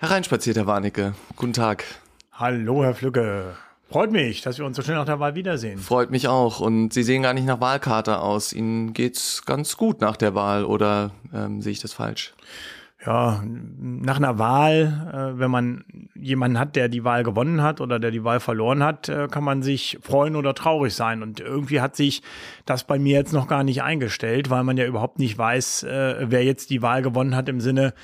Hereinspaziert, Herr Warnecke. Guten Tag. Hallo, Herr Flücke. Freut mich, dass wir uns so schnell nach der Wahl wiedersehen. Freut mich auch. Und Sie sehen gar nicht nach Wahlkarte aus. Ihnen geht's ganz gut nach der Wahl oder ähm, sehe ich das falsch? Ja, nach einer Wahl, äh, wenn man jemanden hat, der die Wahl gewonnen hat oder der die Wahl verloren hat, äh, kann man sich freuen oder traurig sein. Und irgendwie hat sich das bei mir jetzt noch gar nicht eingestellt, weil man ja überhaupt nicht weiß, äh, wer jetzt die Wahl gewonnen hat im Sinne,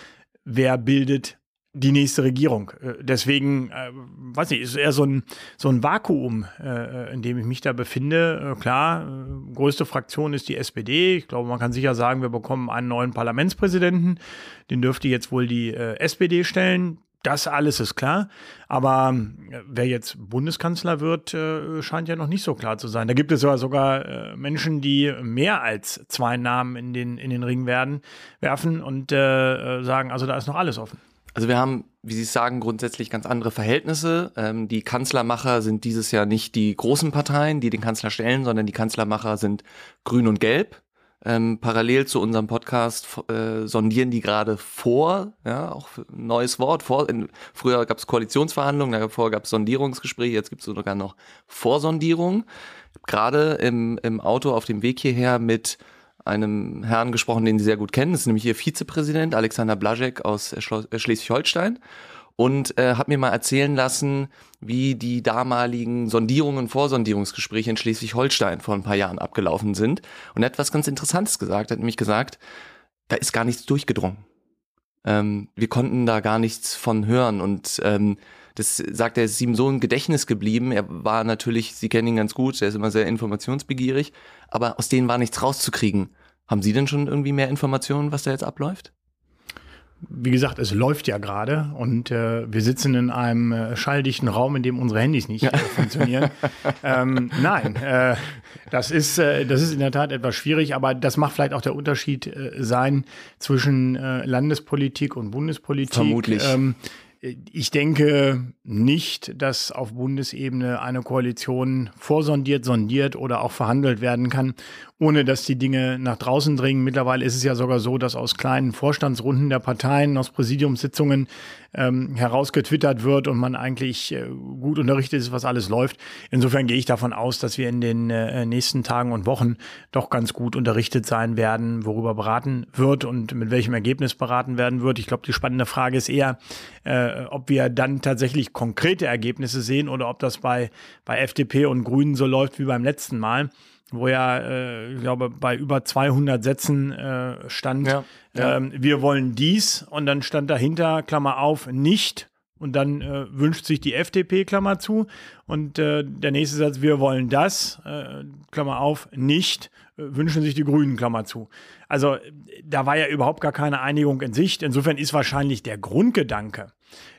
wer bildet die nächste Regierung. Äh, deswegen, äh, weiß nicht, ist eher so ein, so ein Vakuum, äh, in dem ich mich da befinde. Äh, klar, äh, größte Fraktion ist die SPD. Ich glaube, man kann sicher sagen, wir bekommen einen neuen Parlamentspräsidenten. Den dürfte jetzt wohl die äh, SPD stellen. Das alles ist klar. Aber äh, wer jetzt Bundeskanzler wird, äh, scheint ja noch nicht so klar zu sein. Da gibt es ja sogar äh, Menschen, die mehr als zwei Namen in den, in den Ring werden, werfen und äh, sagen, also da ist noch alles offen. Also wir haben, wie Sie sagen, grundsätzlich ganz andere Verhältnisse. Ähm, die Kanzlermacher sind dieses Jahr nicht die großen Parteien, die den Kanzler stellen, sondern die Kanzlermacher sind Grün und Gelb. Ähm, parallel zu unserem Podcast äh, sondieren die gerade vor, ja, auch ein neues Wort. Vor, in, früher gab es Koalitionsverhandlungen, davor gab es Sondierungsgespräche, jetzt gibt es sogar noch Vorsondierung. Gerade im, im Auto auf dem Weg hierher mit einem Herrn gesprochen, den Sie sehr gut kennen. Das ist nämlich Ihr Vizepräsident Alexander Blaschek aus äh, Schleswig-Holstein und äh, hat mir mal erzählen lassen, wie die damaligen Sondierungen, Vorsondierungsgespräche in Schleswig-Holstein vor ein paar Jahren abgelaufen sind. Und er hat was ganz Interessantes gesagt, er hat nämlich gesagt, da ist gar nichts durchgedrungen. Ähm, wir konnten da gar nichts von hören und ähm, das sagt er, ist ihm so ein Gedächtnis geblieben. Er war natürlich, Sie kennen ihn ganz gut, er ist immer sehr informationsbegierig, aber aus denen war nichts rauszukriegen. Haben Sie denn schon irgendwie mehr Informationen, was da jetzt abläuft? Wie gesagt, es läuft ja gerade und äh, wir sitzen in einem äh, schalldichten Raum, in dem unsere Handys nicht äh, funktionieren. ähm, nein, äh, das ist äh, das ist in der Tat etwas schwierig, aber das macht vielleicht auch der Unterschied äh, sein zwischen Landespolitik und Bundespolitik. Vermutlich. Ähm, ich denke nicht, dass auf Bundesebene eine Koalition vorsondiert, sondiert oder auch verhandelt werden kann, ohne dass die Dinge nach draußen dringen. Mittlerweile ist es ja sogar so, dass aus kleinen Vorstandsrunden der Parteien, aus Präsidiumssitzungen ähm, herausgetwittert wird und man eigentlich äh, gut unterrichtet ist, was alles läuft. Insofern gehe ich davon aus, dass wir in den äh, nächsten Tagen und Wochen doch ganz gut unterrichtet sein werden, worüber beraten wird und mit welchem Ergebnis beraten werden wird. Ich glaube, die spannende Frage ist eher, äh, ob wir dann tatsächlich konkrete Ergebnisse sehen oder ob das bei, bei FDP und Grünen so läuft wie beim letzten Mal wo ja, äh, ich glaube, bei über 200 Sätzen äh, stand, ja, ja. Ähm, wir wollen dies und dann stand dahinter, Klammer auf, nicht und dann äh, wünscht sich die FDP, Klammer zu und äh, der nächste Satz, wir wollen das, äh, Klammer auf, nicht, äh, wünschen sich die Grünen, Klammer zu. Also da war ja überhaupt gar keine Einigung in Sicht. Insofern ist wahrscheinlich der Grundgedanke,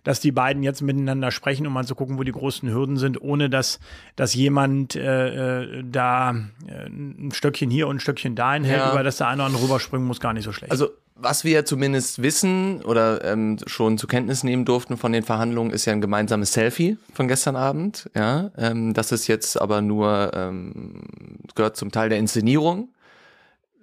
dass die beiden jetzt miteinander sprechen, um mal zu gucken, wo die großen Hürden sind, ohne dass, dass jemand äh, äh da äh, ein Stöckchen hier und ein Stöckchen da hinhält, ja. über das der eine oder andere rüberspringen muss, gar nicht so schlecht. Also was wir zumindest wissen oder ähm, schon zur Kenntnis nehmen durften von den Verhandlungen, ist ja ein gemeinsames Selfie von gestern Abend. Ja, ähm, das ist jetzt aber nur ähm, gehört zum Teil der Inszenierung.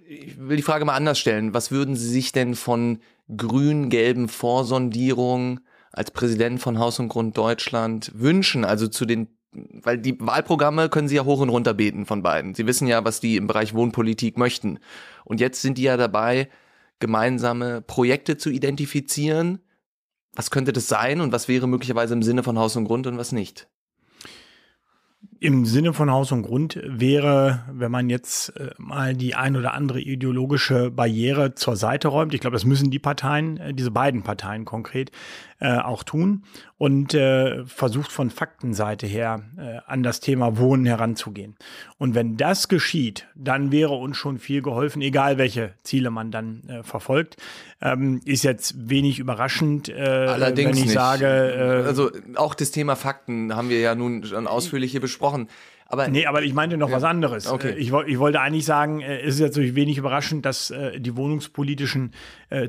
Ich will die Frage mal anders stellen. Was würden Sie sich denn von grün-gelben Vorsondierungen als Präsident von Haus und Grund Deutschland wünschen? Also zu den, weil die Wahlprogramme können Sie ja hoch und runter beten von beiden. Sie wissen ja, was die im Bereich Wohnpolitik möchten. Und jetzt sind die ja dabei, gemeinsame Projekte zu identifizieren. Was könnte das sein und was wäre möglicherweise im Sinne von Haus und Grund und was nicht? Im Sinne von Haus und Grund wäre, wenn man jetzt äh, mal die ein oder andere ideologische Barriere zur Seite räumt, ich glaube, das müssen die Parteien, äh, diese beiden Parteien konkret, äh, auch tun und äh, versucht von Faktenseite her äh, an das Thema Wohnen heranzugehen. Und wenn das geschieht, dann wäre uns schon viel geholfen, egal welche Ziele man dann äh, verfolgt. Ähm, ist jetzt wenig überraschend, äh, Allerdings wenn ich nicht. sage. Also auch das Thema Fakten haben wir ja nun schon ausführlich hier besprochen. Aber, nee, aber ich meinte noch ja, was anderes. Okay. Äh, ich, ich wollte eigentlich sagen, äh, es ist jetzt natürlich wenig überraschend, dass äh, die wohnungspolitischen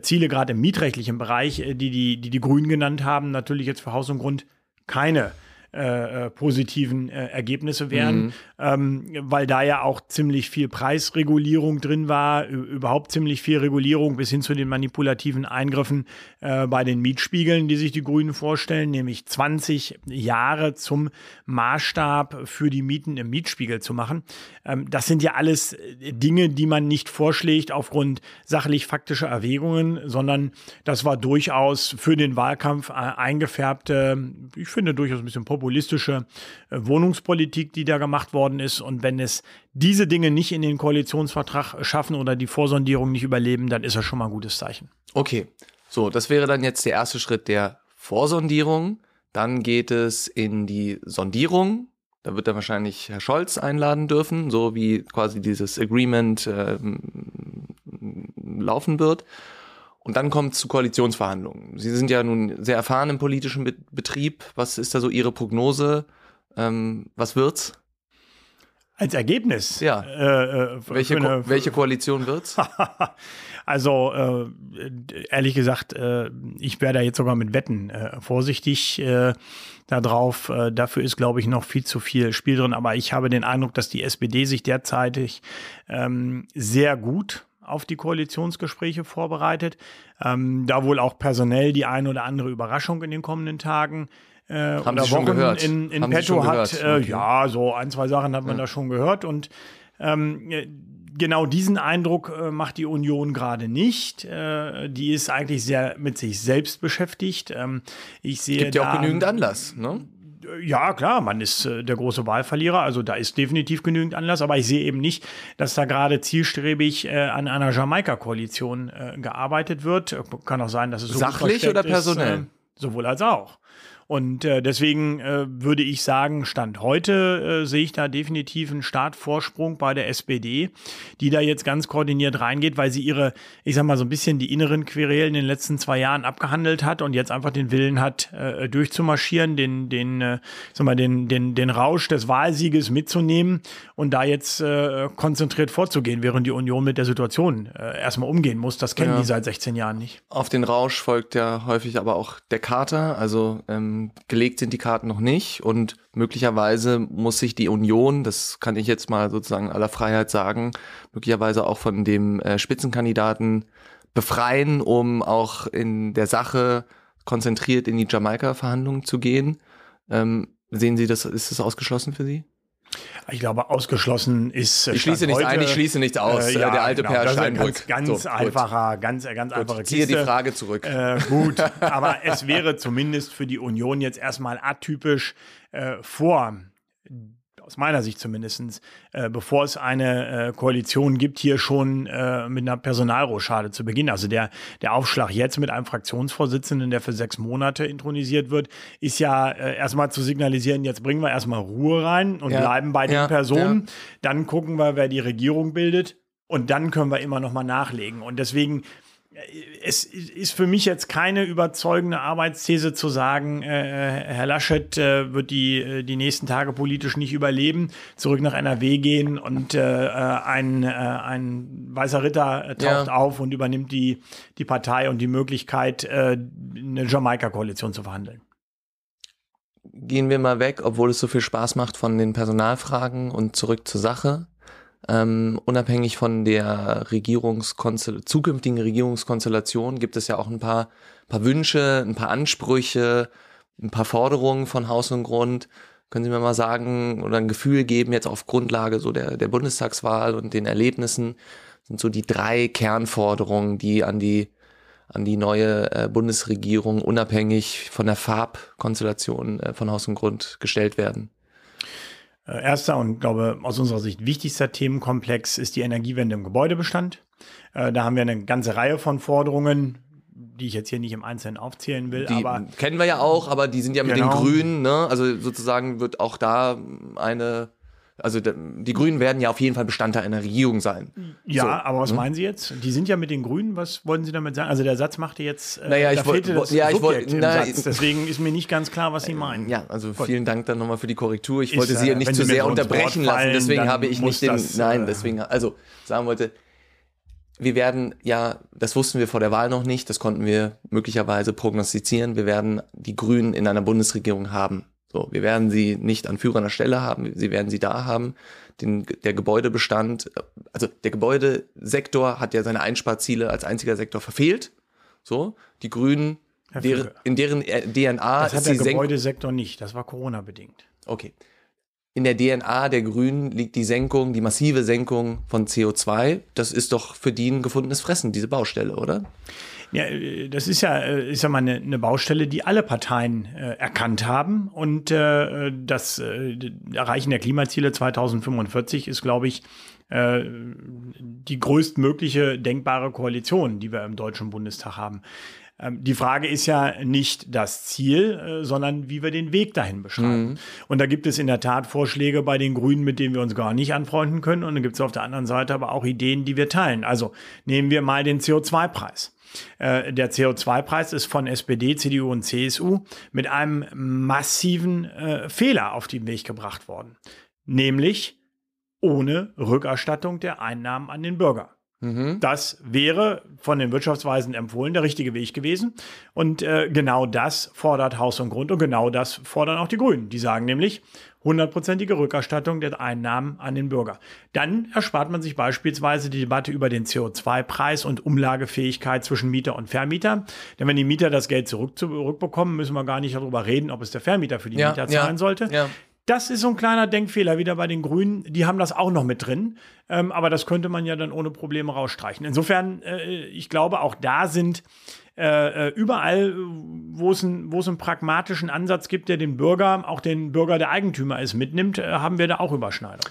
Ziele gerade im mietrechtlichen Bereich, die, die die, die Grünen genannt haben, natürlich jetzt für Haus und Grund keine äh, äh, positiven äh, Ergebnisse wären, mhm. ähm, weil da ja auch ziemlich viel Preisregulierung drin war, überhaupt ziemlich viel Regulierung bis hin zu den manipulativen Eingriffen äh, bei den Mietspiegeln, die sich die Grünen vorstellen, nämlich 20 Jahre zum Maßstab für die Mieten im Mietspiegel zu machen. Ähm, das sind ja alles äh, Dinge, die man nicht vorschlägt aufgrund sachlich-faktischer Erwägungen, sondern das war durchaus für den Wahlkampf eingefärbte, ich finde durchaus ein bisschen populär populistische äh, Wohnungspolitik, die da gemacht worden ist. Und wenn es diese Dinge nicht in den Koalitionsvertrag schaffen oder die Vorsondierung nicht überleben, dann ist das schon mal ein gutes Zeichen. Okay, so, das wäre dann jetzt der erste Schritt der Vorsondierung. Dann geht es in die Sondierung. Da wird er wahrscheinlich Herr Scholz einladen dürfen, so wie quasi dieses Agreement äh, laufen wird. Und dann kommt es zu Koalitionsverhandlungen. Sie sind ja nun sehr erfahren im politischen Be Betrieb. Was ist da so Ihre Prognose? Ähm, was wird's? Als Ergebnis? Ja. Äh, äh, welche, eine, Ko welche Koalition wird's? also äh, ehrlich gesagt, äh, ich wäre da jetzt sogar mit Wetten äh, vorsichtig äh, darauf. Dafür ist, glaube ich, noch viel zu viel Spiel drin. Aber ich habe den Eindruck, dass die SPD sich derzeitig ähm, sehr gut auf die Koalitionsgespräche vorbereitet. Ähm, da wohl auch personell die ein oder andere Überraschung in den kommenden Tagen äh, Haben oder Sie Wochen gehört? in, in petto hat. Äh, okay. Ja, so ein, zwei Sachen hat man ja. da schon gehört. Und ähm, genau diesen Eindruck äh, macht die Union gerade nicht. Äh, die ist eigentlich sehr mit sich selbst beschäftigt. Ähm, ich sehe Gibt ja auch genügend Anlass, ne? Ja, klar, man ist äh, der große Wahlverlierer, also da ist definitiv genügend Anlass, aber ich sehe eben nicht, dass da gerade zielstrebig äh, an einer Jamaika-Koalition äh, gearbeitet wird. Kann auch sein, dass es so sachlich oder personell? Ist, äh, sowohl als auch. Und äh, deswegen äh, würde ich sagen, Stand heute äh, sehe ich da definitiv einen Startvorsprung bei der SPD, die da jetzt ganz koordiniert reingeht, weil sie ihre, ich sag mal, so ein bisschen die inneren Querelen in den letzten zwei Jahren abgehandelt hat und jetzt einfach den Willen hat, äh, durchzumarschieren, den, den, äh, sag mal, den, den, den Rausch des Wahlsieges mitzunehmen und da jetzt äh, konzentriert vorzugehen, während die Union mit der Situation äh, erstmal umgehen muss. Das kennen ja. die seit 16 Jahren nicht. Auf den Rausch folgt ja häufig aber auch der Kater, also ähm ähm, gelegt sind die Karten noch nicht und möglicherweise muss sich die Union, das kann ich jetzt mal sozusagen aller Freiheit sagen, möglicherweise auch von dem äh, Spitzenkandidaten befreien, um auch in der Sache konzentriert in die Jamaika-Verhandlungen zu gehen. Ähm, sehen Sie das, ist das ausgeschlossen für Sie? Ich glaube, ausgeschlossen ist. Ich schließe nichts ein, ich schließe nichts aus. Äh, ja, der alte genau, Per Steinbrück. Ganz, ganz so, einfacher, ganz, ganz gut. einfache Kiste. Ziehe die Frage zurück. Äh, gut, aber es wäre zumindest für die Union jetzt erstmal atypisch äh, vor aus meiner Sicht zumindest, äh, bevor es eine äh, Koalition gibt, hier schon äh, mit einer Personalrochade zu beginnen. Also der, der Aufschlag jetzt mit einem Fraktionsvorsitzenden, der für sechs Monate intronisiert wird, ist ja äh, erstmal zu signalisieren, jetzt bringen wir erstmal Ruhe rein und ja. bleiben bei den ja, Personen. Ja. Dann gucken wir, wer die Regierung bildet. Und dann können wir immer noch mal nachlegen. Und deswegen es ist für mich jetzt keine überzeugende Arbeitsthese zu sagen, äh, Herr Laschet äh, wird die, äh, die nächsten Tage politisch nicht überleben, zurück nach NRW gehen und äh, äh ein, äh, ein weißer Ritter äh, taucht ja. auf und übernimmt die, die Partei und die Möglichkeit, äh, eine Jamaika-Koalition zu verhandeln. Gehen wir mal weg, obwohl es so viel Spaß macht von den Personalfragen und zurück zur Sache ähm, unabhängig von der Regierungskonstell zukünftigen Regierungskonstellation gibt es ja auch ein paar, paar Wünsche, ein paar Ansprüche, ein paar Forderungen von Haus und Grund. Können Sie mir mal sagen oder ein Gefühl geben, jetzt auf Grundlage so der, der Bundestagswahl und den Erlebnissen, sind so die drei Kernforderungen, die an die, an die neue äh, Bundesregierung unabhängig von der Farbkonstellation äh, von Haus und Grund gestellt werden? Äh, erster und glaube aus unserer Sicht wichtigster Themenkomplex ist die Energiewende im Gebäudebestand. Äh, da haben wir eine ganze Reihe von Forderungen, die ich jetzt hier nicht im Einzelnen aufzählen will. Die aber kennen wir ja auch, aber die sind ja mit genau. den Grünen, ne? Also sozusagen wird auch da eine also die Grünen werden ja auf jeden Fall Bestandteil einer Regierung sein. Ja, so, aber was hm? meinen Sie jetzt? Die sind ja mit den Grünen. Was wollen Sie damit sagen? Also der Satz machte jetzt. Äh, naja, ich wollte. Ja, ich wollte. Deswegen ist mir nicht ganz klar, was Sie meinen. Ja, also vielen Dank dann nochmal für die Korrektur. Ich ist, wollte Sie ja nicht zu sehr unterbrechen lassen. Deswegen habe ich nicht den. Das, nein, äh, deswegen. Also sagen wollte. Wir werden ja, das wussten wir vor der Wahl noch nicht, das konnten wir möglicherweise prognostizieren. Wir werden die Grünen in einer Bundesregierung haben. So, wir werden sie nicht an führender Stelle haben, sie werden sie da haben. Den, der Gebäudebestand, also der Gebäudesektor hat ja seine Einsparziele als einziger Sektor verfehlt. So, die Grünen, der, in deren DNA das hat der Gebäudesektor nicht, das war Corona-bedingt. Okay. In der DNA der Grünen liegt die Senkung, die massive Senkung von CO2. Das ist doch für die ein gefundenes Fressen, diese Baustelle, oder? Ja, das ist ja, ist ja mal eine, eine Baustelle, die alle Parteien äh, erkannt haben. Und äh, das äh, Erreichen der Klimaziele 2045 ist, glaube ich, äh, die größtmögliche denkbare Koalition, die wir im Deutschen Bundestag haben. Ähm, die Frage ist ja nicht das Ziel, äh, sondern wie wir den Weg dahin beschreiben. Mhm. Und da gibt es in der Tat Vorschläge bei den Grünen, mit denen wir uns gar nicht anfreunden können. Und dann gibt es auf der anderen Seite aber auch Ideen, die wir teilen. Also nehmen wir mal den CO2-Preis. Äh, der CO2-Preis ist von SPD, CDU und CSU mit einem massiven äh, Fehler auf den Weg gebracht worden. Nämlich ohne Rückerstattung der Einnahmen an den Bürger. Mhm. Das wäre von den Wirtschaftsweisen empfohlen der richtige Weg gewesen. Und äh, genau das fordert Haus und Grund und genau das fordern auch die Grünen. Die sagen nämlich, hundertprozentige Rückerstattung der Einnahmen an den Bürger. Dann erspart man sich beispielsweise die Debatte über den CO2-Preis und Umlagefähigkeit zwischen Mieter und Vermieter. Denn wenn die Mieter das Geld zurück, zurückbekommen, müssen wir gar nicht darüber reden, ob es der Vermieter für die ja, Mieter zahlen ja, sollte. Ja. Das ist so ein kleiner Denkfehler wieder bei den Grünen. Die haben das auch noch mit drin. Ähm, aber das könnte man ja dann ohne Probleme rausstreichen. Insofern, äh, ich glaube, auch da sind äh, äh überall, wo es, ein, einen pragmatischen Ansatz gibt, der den Bürger, auch den Bürger, der Eigentümer ist, mitnimmt, äh, haben wir da auch Überschneidung.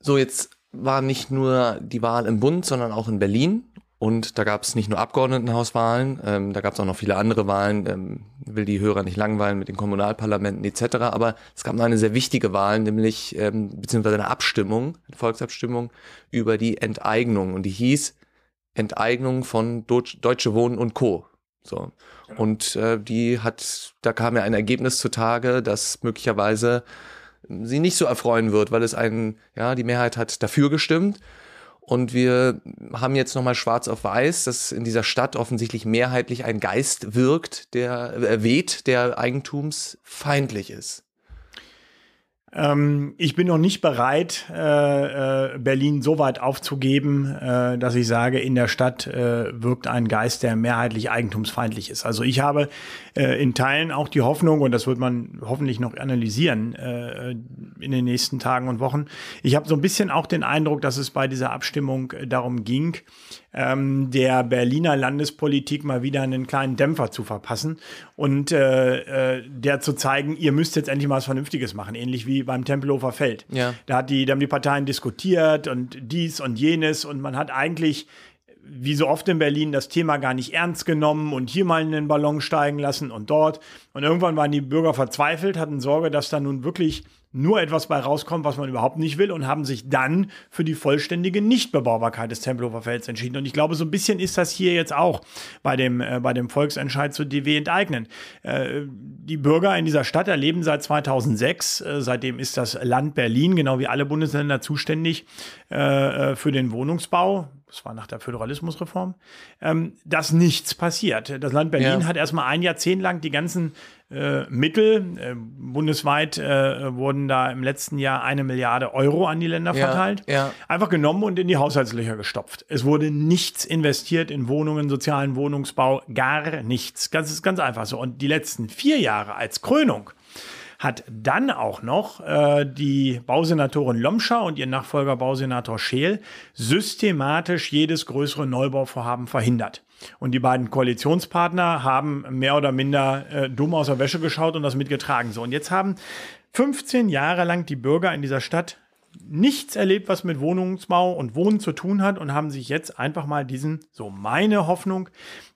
So, jetzt war nicht nur die Wahl im Bund, sondern auch in Berlin. Und da gab es nicht nur Abgeordnetenhauswahlen, ähm, da gab es auch noch viele andere Wahlen, ähm, will die Hörer nicht langweilen mit den Kommunalparlamenten etc. Aber es gab noch eine sehr wichtige Wahl, nämlich ähm, beziehungsweise eine Abstimmung, eine Volksabstimmung über die Enteignung. Und die hieß Enteignung von Deutsche Wohnen und Co. So. Und äh, die hat, da kam ja ein Ergebnis zutage, das möglicherweise sie nicht so erfreuen wird, weil es einen, ja, die Mehrheit hat dafür gestimmt und wir haben jetzt nochmal schwarz auf weiß, dass in dieser Stadt offensichtlich mehrheitlich ein Geist wirkt, der äh, weht, der eigentumsfeindlich ist. Ähm, ich bin noch nicht bereit, äh, äh, Berlin so weit aufzugeben, äh, dass ich sage, in der Stadt äh, wirkt ein Geist, der mehrheitlich eigentumsfeindlich ist. Also ich habe äh, in Teilen auch die Hoffnung, und das wird man hoffentlich noch analysieren äh, in den nächsten Tagen und Wochen, ich habe so ein bisschen auch den Eindruck, dass es bei dieser Abstimmung darum ging, ähm, der Berliner Landespolitik mal wieder einen kleinen Dämpfer zu verpassen und äh, äh, der zu zeigen, ihr müsst jetzt endlich mal was Vernünftiges machen, ähnlich wie beim Tempelhofer Feld. Ja. Da, hat die, da haben die Parteien diskutiert und dies und jenes und man hat eigentlich wie so oft in Berlin das Thema gar nicht ernst genommen und hier mal in den Ballon steigen lassen und dort. Und irgendwann waren die Bürger verzweifelt, hatten Sorge, dass da nun wirklich nur etwas bei rauskommt, was man überhaupt nicht will und haben sich dann für die vollständige Nichtbebaubarkeit des Tempelhofer Felds entschieden. Und ich glaube, so ein bisschen ist das hier jetzt auch bei dem, äh, bei dem Volksentscheid zu DW enteignen. Äh, die Bürger in dieser Stadt erleben seit 2006, äh, seitdem ist das Land Berlin, genau wie alle Bundesländer, zuständig äh, äh, für den Wohnungsbau das war nach der Föderalismusreform, ähm, dass nichts passiert. Das Land Berlin ja. hat erstmal ein Jahrzehnt lang die ganzen Mittel, äh, bundesweit äh, wurden da im letzten Jahr eine Milliarde Euro an die Länder ja, verteilt, ja. einfach genommen und in die Haushaltslöcher gestopft. Es wurde nichts investiert in Wohnungen, sozialen Wohnungsbau, gar nichts. Ganz, ganz einfach so. Und die letzten vier Jahre als Krönung hat dann auch noch äh, die Bausenatorin Lomscher und ihr Nachfolger Bausenator Scheel systematisch jedes größere Neubauvorhaben verhindert. Und die beiden Koalitionspartner haben mehr oder minder äh, dumm aus der Wäsche geschaut und das mitgetragen. So, und jetzt haben 15 Jahre lang die Bürger in dieser Stadt nichts erlebt, was mit Wohnungsbau und Wohnen zu tun hat und haben sich jetzt einfach mal diesen, so meine Hoffnung,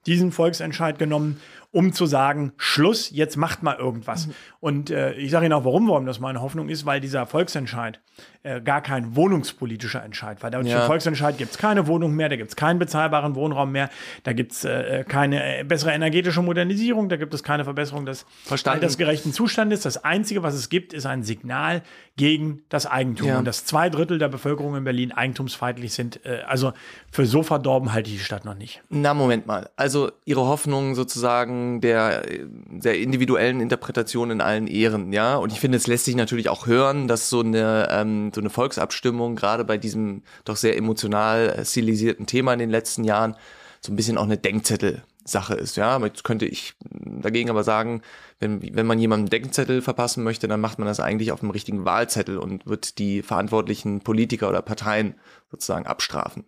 diesen Volksentscheid genommen um zu sagen, Schluss, jetzt macht mal irgendwas. Mhm. Und äh, ich sage Ihnen auch, warum, warum das meine Hoffnung ist, weil dieser Volksentscheid äh, gar kein wohnungspolitischer Entscheid war. Der ja. Volksentscheid gibt es keine Wohnung mehr, da gibt es keinen bezahlbaren Wohnraum mehr, da gibt es äh, keine äh, bessere energetische Modernisierung, da gibt es keine Verbesserung des altersgerechten Zustandes. Das Einzige, was es gibt, ist ein Signal gegen das Eigentum. Ja. Und dass zwei Drittel der Bevölkerung in Berlin eigentumsfeindlich sind, äh, also für so verdorben halte ich die Stadt noch nicht. Na, Moment mal. Also Ihre Hoffnung sozusagen, der der individuellen Interpretation in allen Ehren, ja. Und ich finde, es lässt sich natürlich auch hören, dass so eine ähm, so eine Volksabstimmung gerade bei diesem doch sehr emotional stilisierten Thema in den letzten Jahren so ein bisschen auch eine Denkzettel Sache ist. Ja, jetzt könnte ich dagegen aber sagen, wenn, wenn man jemandem Denkzettel verpassen möchte, dann macht man das eigentlich auf dem richtigen Wahlzettel und wird die verantwortlichen Politiker oder Parteien sozusagen abstrafen.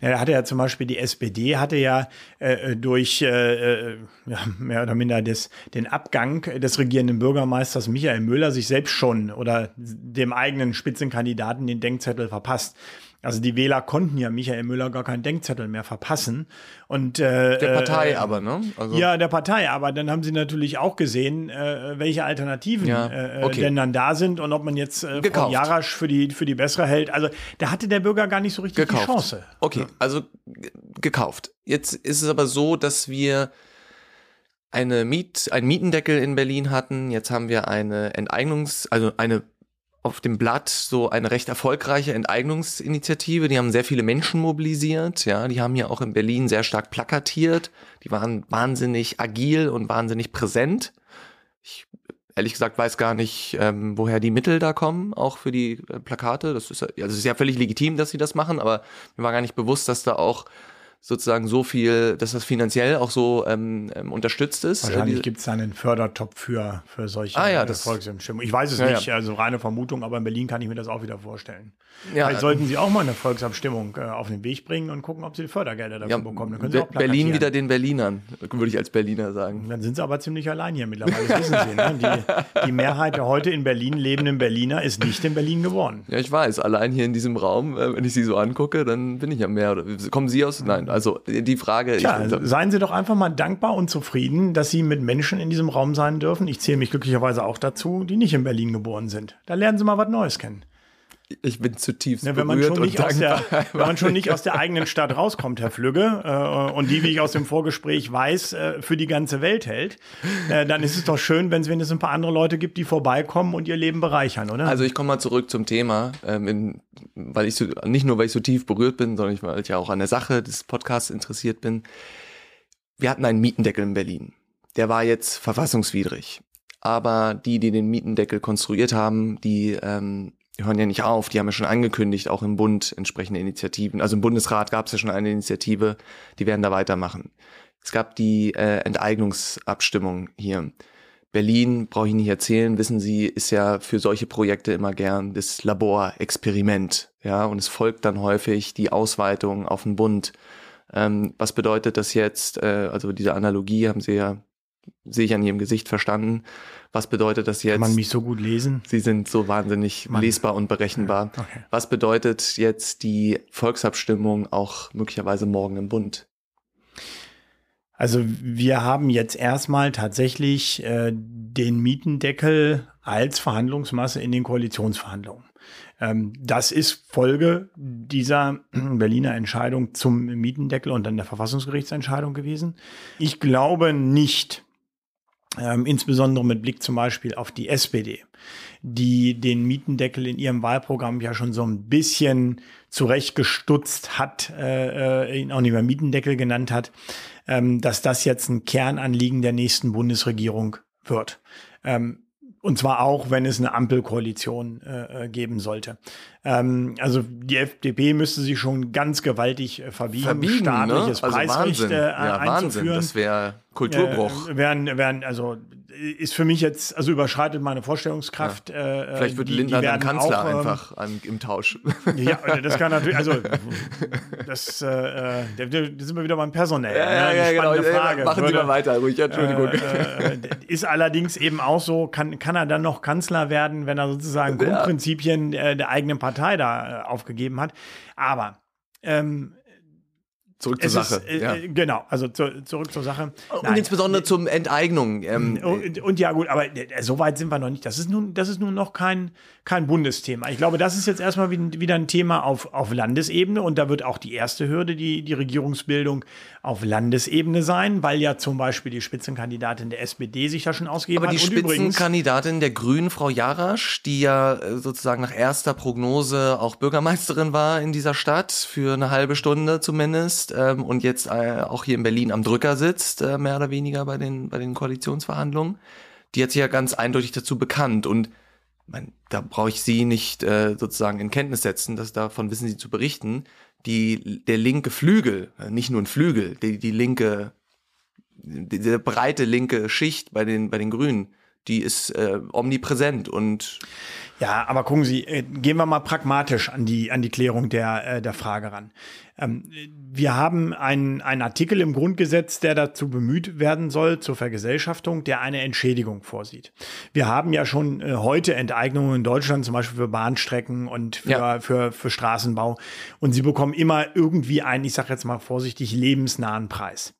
Ja, da hatte ja zum Beispiel die SPD hatte ja äh, durch äh, äh, ja, mehr oder minder des, den Abgang des regierenden Bürgermeisters Michael Müller sich selbst schon oder dem eigenen Spitzenkandidaten den Denkzettel verpasst. Also die Wähler konnten ja Michael Müller gar keinen Denkzettel mehr verpassen. Und äh, der Partei äh, aber, ne? Also ja, der Partei. Aber dann haben sie natürlich auch gesehen, äh, welche Alternativen Ja, äh, okay. denn dann da sind und ob man jetzt äh, Frau. Jarasch für die für die bessere hält. Also da hatte der Bürger gar nicht so richtig gekauft. die Chance. Okay, also g- gekauft. Jetzt ist es aber so, dass wir eine Miet, einen Mietendeckel in Berlin hatten. Jetzt haben wir eine Enteignungs, also eine auf dem Blatt so eine recht erfolgreiche Enteignungsinitiative. Die haben sehr viele Menschen mobilisiert. Ja, die haben hier auch in Berlin sehr stark plakatiert. Die waren wahnsinnig agil und wahnsinnig präsent. Ich ehrlich gesagt weiß gar nicht, ähm, woher die Mittel da kommen, auch für die äh, Plakate. Das ist, ja- also es ist ja völlig legitim, dass sie das machen, aber mir war gar nicht bewusst, dass da auch sozusagen so viel, dass das finanziell auch so ähm, ähm, unterstützt ist. Äh, Wahrscheinlich gibt es da einen Fördertopf für, für solche Ah ja, äh, Volksabstimmungen. Ich weiß es Ja, nicht, ja. also reine Vermutung, aber in Berlin kann ich mir das auch wieder vorstellen. ja, Vielleicht sollten Sie auch mal eine Volksabstimmung äh, auf den Weg bringen und gucken, ob Sie Fördergelder dafür bekommen. Dann können Sie auch Berlin wieder den Berlinern, würde ich als Berliner sagen. Dann sind sie aber ziemlich allein hier mittlerweile, das wissen Sie. Ne? Die, die Mehrheit der heute in Berlin lebenden Berliner ist nicht in Berlin geboren. Ja, ich weiß, allein hier in diesem Raum, äh, wenn ich sie so angucke, dann bin ich ja mehr. Oder, kommen Sie aus? Nein, also die Frage. Tja, ich, seien Sie doch einfach mal dankbar und zufrieden, dass Sie mit Menschen in diesem Raum sein dürfen. Ich zähle mich glücklicherweise auch dazu, die nicht in Berlin geboren sind. Da lernen Sie mal was Neues kennen. Ich bin zutiefst Ne, wenn, man berührt schon nicht und aus der, dankbar. wenn man schon nicht aus der eigenen Stadt rauskommt, Herr Flügge, äh, und die, wie ich aus dem Vorgespräch weiß, äh, für die ganze Welt hält, äh, dann ist es doch schön, wenn es wenigstens ein paar andere Leute gibt, die vorbeikommen und ihr Leben bereichern, oder? Also ich komme mal zurück zum Thema, ähm, in, weil ich so, nicht nur weil ich so tief berührt bin, sondern ich, weil ich ja auch an der Sache des Podcasts interessiert bin. Wir hatten einen Mietendeckel in Berlin. Der war jetzt verfassungswidrig. Aber die, die den Mietendeckel konstruiert haben, die ähm, hören ja nicht auf. Die haben ja schon angekündigt, auch im Bund entsprechende Initiativen. Also im Bundesrat gab es ja schon eine Initiative, die werden da weitermachen. Es gab die äh, Enteignungsabstimmung hier. Berlin, brauche ich nicht erzählen, wissen Sie, ist ja für solche Projekte immer gern das Laborexperiment. Ja, und es folgt dann häufig die Ausweitung auf den Bund. Ähm, was bedeutet das jetzt? Äh, also diese Analogie haben Sie ja, sehe ich an Ihrem Gesicht verstanden. Was bedeutet das jetzt? Kann man mich so gut lesen? Sie sind so wahnsinnig Mann. lesbar und berechenbar. Okay. Was bedeutet jetzt die Volksabstimmung auch möglicherweise morgen im Bund? Also wir haben jetzt erstmal tatsächlich äh, den Mietendeckel als Verhandlungsmasse in den Koalitionsverhandlungen. Ähm, das ist Folge dieser Berliner Entscheidung zum Mietendeckel und dann der Verfassungsgerichtsentscheidung gewesen. Ich glaube nicht, ähm, insbesondere mit Blick zum Beispiel auf die SPD, die den Mietendeckel in ihrem Wahlprogramm ja schon so ein bisschen zurechtgestutzt hat, äh, äh, ihn auch nicht mehr Mietendeckel genannt hat, ähm, dass das jetzt ein Kernanliegen der nächsten Bundesregierung wird. Ähm, und zwar auch, wenn es eine Ampelkoalition äh, äh, geben sollte. Ähm, also die FDP müsste sich schon ganz gewaltig äh, verbiegen, staatliches Also Preisrecht Wahnsinn. äh, ja, Wahnsinn. einzuführen. Das wäre Kulturbruch. Äh, wären, wären, also ist für mich jetzt, also überschreitet meine Vorstellungskraft. Äh, Vielleicht wird die- die Lindner dann werden Kanzler auch, ähm, einfach an, im Tausch. Ja, das kann natürlich, also das, äh, da sind wir wieder beim Personell. ne? Eine spannende Frage. Machen Sie mal weiter, ruhig, Entschuldigung. äh, äh, ist allerdings eben auch so, kann, kann er dann noch Kanzler werden, wenn er sozusagen Ja. Grundprinzipien der eigenen Partei da äh, aufgegeben hat. Aber ähm, Zurück zur es Sache. ist, äh, ja. äh, genau, also zu, zurück zur Sache. Und insbesondere zum Enteignung. Ähm, Und, und ja gut, aber äh, so weit sind wir noch nicht. Das ist nun, das ist nun noch kein, kein Bundesthema. Ich glaube, das ist jetzt erstmal wieder wieder ein Thema auf, auf Landesebene und da wird auch die erste Hürde, die, die Regierungsbildung auf Landesebene sein, weil ja zum Beispiel die Spitzenkandidatin der SPD sich da schon ausgegeben aber die hat. Und übrigens, Spitzenkandidatin der Grünen, Frau Jarasch, die ja sozusagen nach erster Prognose auch Bürgermeisterin war in dieser Stadt, für eine halbe Stunde zumindest, ähm, und jetzt äh, auch hier in Berlin am Drücker sitzt, äh, mehr oder weniger bei den, bei den Koalitionsverhandlungen, die hat sich ja ganz eindeutig dazu bekannt. Und man, da brauche ich Sie nicht äh, sozusagen in Kenntnis setzen, dass davon wissen Sie zu berichten. Die, der linke Flügel, äh, nicht nur ein Flügel, die, die linke, diese breite linke Schicht bei den, bei den Grünen, die ist äh, omnipräsent und ja, aber gucken Sie, äh, gehen wir mal pragmatisch an die, an die Klärung der, äh, der Frage ran. Ähm, wir haben einen, einen Artikel im Grundgesetz, der dazu bemüht werden soll, zur Vergesellschaftung, der eine Entschädigung vorsieht. Wir haben ja schon äh, heute Enteignungen in Deutschland, zum Beispiel für Bahnstrecken und für, ja. für, für Straßenbau. Und sie bekommen immer irgendwie einen, ich sage jetzt mal vorsichtig, lebensnahen Preis.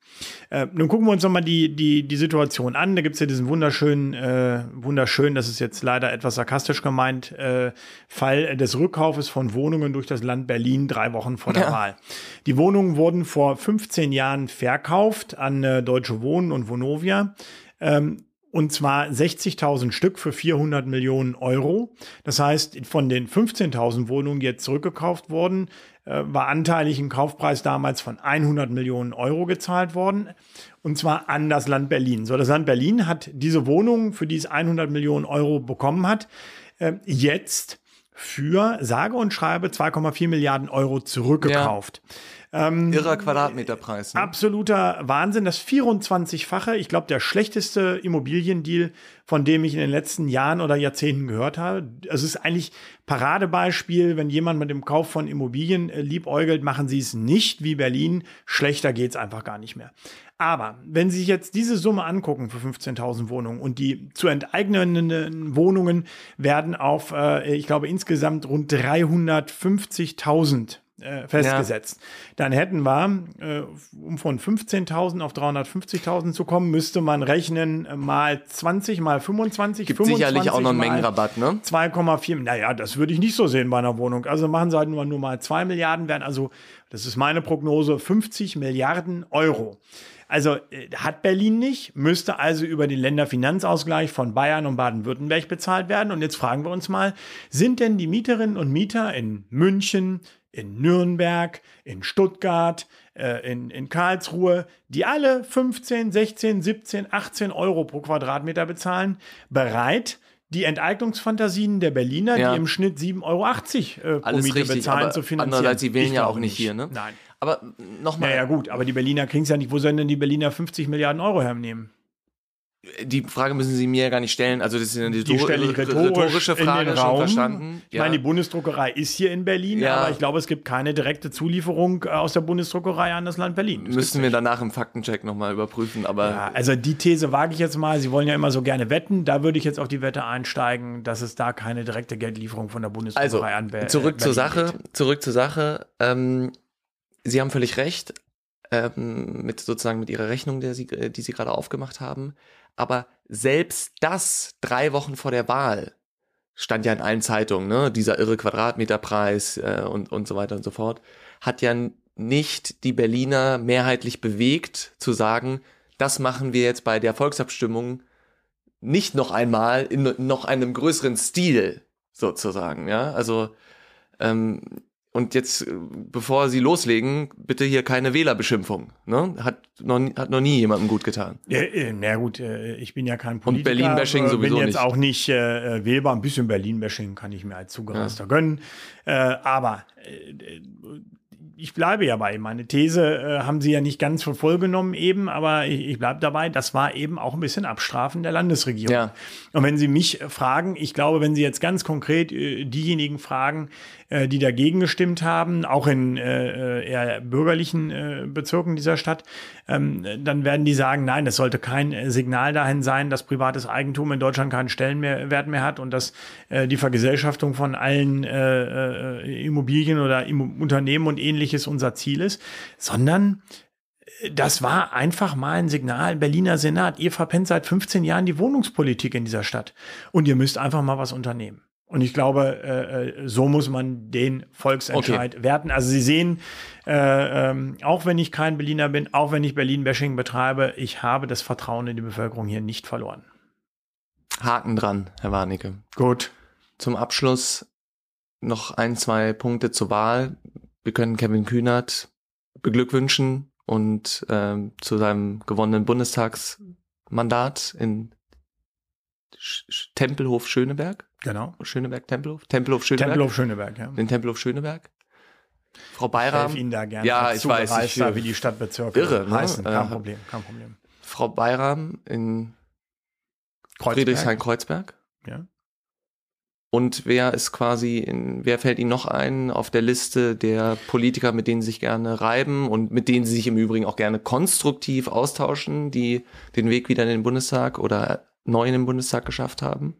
Äh, nun gucken wir uns nochmal die, die, die Situation an. Da gibt es ja diesen wunderschönen, äh, wunderschön, das ist jetzt leider etwas sarkastisch gemeint, äh, Fall des Rückkaufes von Wohnungen durch das Land Berlin drei Wochen vor der ja. Wahl. Die Wohnungen wurden vor 15 Jahren verkauft an äh, Deutsche Wohnen und Vonovia. Ähm, und zwar 60.000 Stück für 400 Millionen Euro. Das heißt, von den 15.000 Wohnungen, die jetzt zurückgekauft wurden, äh, war anteilig ein Kaufpreis damals von 100 Millionen Euro gezahlt worden. Und zwar an das Land Berlin. So, das Land Berlin hat diese Wohnungen, für die es 100 Millionen Euro bekommen hat, äh, jetzt für sage und schreibe 2,4 Milliarden Euro zurückgekauft. Ja. Ähm, Irrer Quadratmeterpreis. Ne? Absoluter Wahnsinn. Das 24-fache, ich glaube, der schlechteste Immobiliendeal, von dem ich in den letzten Jahren oder Jahrzehnten gehört habe. Also es ist eigentlich Paradebeispiel, wenn jemand mit dem Kauf von Immobilien äh, liebäugelt, machen sie es nicht wie Berlin. Schlechter geht's einfach gar nicht mehr. Aber wenn Sie sich jetzt diese Summe angucken für 15.000 Wohnungen und die zu enteignenden Wohnungen werden auf, äh, ich glaube, insgesamt rund 350.000 äh, festgesetzt. Ja. Dann hätten wir, äh, um von 15.000 auf 350.000 zu kommen, müsste man rechnen äh, mal 20, mal 25, Gibt 25 sicherlich auch noch einen Mengenrabatt, ne? 2,4, naja, das würde ich nicht so sehen bei einer Wohnung. Also machen sie halt nur, nur mal 2 Milliarden, werden also, das ist meine Prognose, 50 Milliarden Euro. Also äh, hat Berlin nicht, müsste also über den Länderfinanzausgleich von Bayern und Baden-Württemberg bezahlt werden. Und jetzt fragen wir uns mal, sind denn die Mieterinnen und Mieter in München, in Nürnberg, in Stuttgart, äh, in, in Karlsruhe, die alle 15, 16, 17, 18 Euro pro Quadratmeter bezahlen, bereit, die Enteignungsfantasien der Berliner, ja. die im Schnitt 7,80 Euro äh, pro Miete richtig, bezahlen, zu finanzieren. Andererseits, sie wählen ja auch nicht hier, ne? Nein. Aber nochmal. Naja, gut, aber die Berliner kriegen es ja nicht. Wo sollen denn die Berliner 50 Milliarden Euro hernehmen? Die Frage müssen Sie mir ja gar nicht stellen. Also das ist eine die stelle ich rhetorische Frage, schon verstanden. Ich ja. meine, die Bundesdruckerei ist hier in Berlin, ja. aber ich glaube, es gibt keine direkte Zulieferung äh, aus der Bundesdruckerei an das Land Berlin. Das Müssen wir danach im Faktencheck nochmal überprüfen. Aber ja, also die These wage ich jetzt mal. Sie wollen ja immer so gerne wetten. Da würde ich jetzt auf die Wette einsteigen, dass es da keine direkte Geldlieferung von der Bundesdruckerei also, an zurück Berlin zur Sache. Gibt. Zurück zur Sache. Ähm, Sie haben völlig recht ähm, mit sozusagen mit Ihrer Rechnung, der Sie, äh, die Sie gerade aufgemacht haben. Aber selbst das drei Wochen vor der Wahl stand ja in allen Zeitungen, ne? dieser irre Quadratmeterpreis äh, und, und so weiter und so fort, hat ja nicht die Berliner mehrheitlich bewegt, zu sagen, das machen wir jetzt bei der Volksabstimmung nicht noch einmal in noch einem größeren Stil sozusagen, ja. Also ähm, und jetzt, äh, bevor Sie loslegen, bitte hier keine Wählerbeschimpfung. Ne? Hat, noch, hat noch nie jemandem gut getan. Ja, äh, na gut, äh, ich bin ja kein Politiker. Und Berlin-Bashing sowieso bin jetzt nicht. auch nicht äh, wählbar. Ein bisschen Berlin-Bashing kann ich mir als Zugereister ja. gönnen. Äh, aber äh, ich bleibe ja bei. Meine These äh, haben Sie ja nicht ganz für voll genommen eben, aber ich, ich bleibe dabei, das war eben auch ein bisschen Abstrafen der Landesregierung. Ja. Und wenn Sie mich fragen, ich glaube, wenn Sie jetzt ganz konkret äh, diejenigen fragen, äh, die dagegen gestimmt haben, auch in äh, äh, eher bürgerlichen äh, Bezirken dieser Stadt, ähm, dann werden die sagen, nein, das sollte kein Signal dahin sein, dass privates Eigentum in Deutschland keinen Stellenwert mehr hat und dass äh, die Vergesellschaftung von allen äh, äh, Immobilien oder Im Unternehmen und ähnliches unser Ziel ist, sondern das war einfach mal ein Signal, Berliner Senat, ihr verpennt seit 15 Jahren die Wohnungspolitik in dieser Stadt und ihr müsst einfach mal was unternehmen. Und ich glaube, äh, äh, so muss man den Volksentscheid okay. werten. Also Sie sehen, äh, ähm, auch wenn ich kein Berliner bin, auch wenn ich Berlin-Bashing betreibe, ich habe das Vertrauen in die Bevölkerung hier nicht verloren. Haken dran, Herr Warnecke. Gut. Zum Abschluss noch ein, zwei Punkte zur Wahl. Wir können Kevin Kühnert beglückwünschen und ähm, zu seinem gewonnenen Bundestagsmandat in Sch Tempelhof Schöneberg. Genau. Schöneberg, Tempelhof? Tempelhof Schöneberg. Tempelhof Schöneberg, ja. Den Tempelhof Schöneberg. Frau Ich Bayram. helfe Ihnen da gerne. Ja, ich weiß, ich- wie die Stadtbezirke Irre, ne? heißen. Kein Äh, Problem, kein Problem. Frau Bayram in Kreuzberg. Friedrichshain-Kreuzberg. Ja. Und wer ist quasi, in, wer fällt Ihnen noch ein auf der Liste der Politiker, mit denen Sie sich gerne reiben und mit denen Sie sich im Übrigen auch gerne konstruktiv austauschen, die den Weg wieder in den Bundestag oder neu in den Bundestag geschafft haben?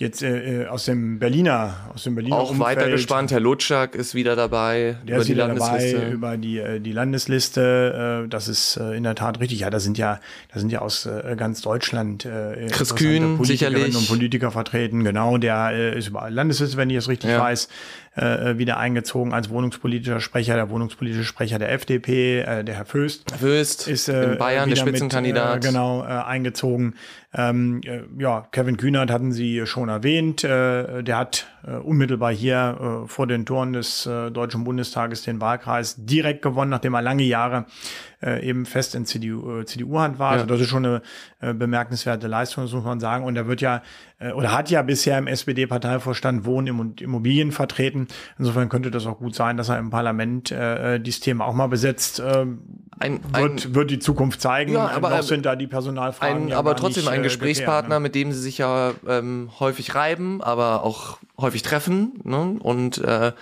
Jetzt äh, äh, aus dem Berliner, aus dem Berliner auch Umfeld. weiter gespannt. Herr Lutschak ist wieder dabei Der ist wieder dabei über die, äh, die Landesliste. Äh, das ist äh, in der Tat richtig. Ja, da sind ja, da sind ja aus äh, ganz Deutschland äh, Chris Kühn, sicherlich. und Politiker vertreten. Genau, der äh, ist über Landesliste, wenn ich es richtig Ja. weiß, äh, wieder eingezogen als wohnungspolitischer Sprecher, der wohnungspolitische Sprecher der FDP, äh, der Herr Föst. Föst ist äh, in Bayern der Spitzenkandidat. Mit, äh, genau, äh, eingezogen. Ähm, äh, ja, Kevin Kühnert hatten Sie schon erwähnt. Äh, der hat äh, unmittelbar hier äh, vor den Toren des äh, Deutschen Bundestages den Wahlkreis direkt gewonnen, nachdem er lange Jahre äh, eben fest in CDU, CDU-Hand war. Ja. Also das ist schon eine bemerkenswerte Leistung, das muss man sagen. Und er wird ja oder hat ja bisher im SPD-Parteivorstand Wohnen und Immobilien vertreten. Insofern könnte das auch gut sein, dass er im Parlament dieses Thema auch mal besetzt. Ähm, Ein, ein, wird, wird die Zukunft zeigen. Ja, aber, Noch äh, sind da die Personalfragen. ein, ja aber trotzdem nicht, ein äh, Gesprächspartner, ne? mit dem sie sich ja ähm, häufig reiben, aber auch häufig treffen. Ne? Und äh,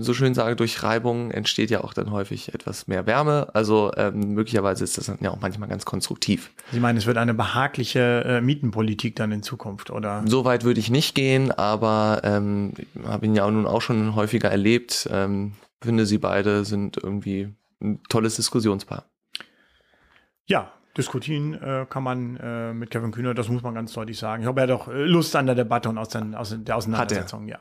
so schön sage, durch Reibung entsteht ja auch dann häufig etwas mehr Wärme. Also ähm, möglicherweise ist das dann ja auch manchmal ganz konstruktiv. Sie meinen, es wird eine behagliche äh, Mietenpolitik dann in Zukunft, oder? So weit würde ich nicht gehen, aber ähm, habe ihn ja nun auch schon häufiger erlebt. Ähm, finde, sie beide sind irgendwie ein tolles Diskussionspaar. Ja, diskutieren äh, kann man äh, mit Kevin Kühner, das muss man ganz deutlich sagen. Ich habe ja doch äh, Lust an der Debatte und aus, den, aus der Auseinandersetzung, ja.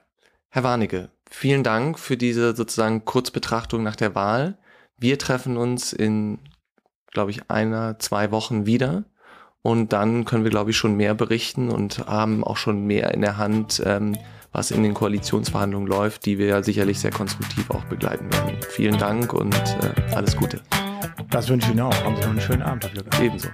Herr Warnecke, vielen Dank für diese sozusagen Kurzbetrachtung nach der Wahl. Wir treffen uns in, glaube ich, einer, zwei Wochen wieder. Und dann können wir, glaube ich, schon mehr berichten und haben auch schon mehr in der Hand, ähm, was in den Koalitionsverhandlungen läuft, die wir ja sicherlich sehr konstruktiv auch begleiten werden. Vielen Dank und äh, alles Gute. Das wünsche ich Ihnen auch. Haben Sie noch einen schönen Abend, Herr Glück. Ebenso.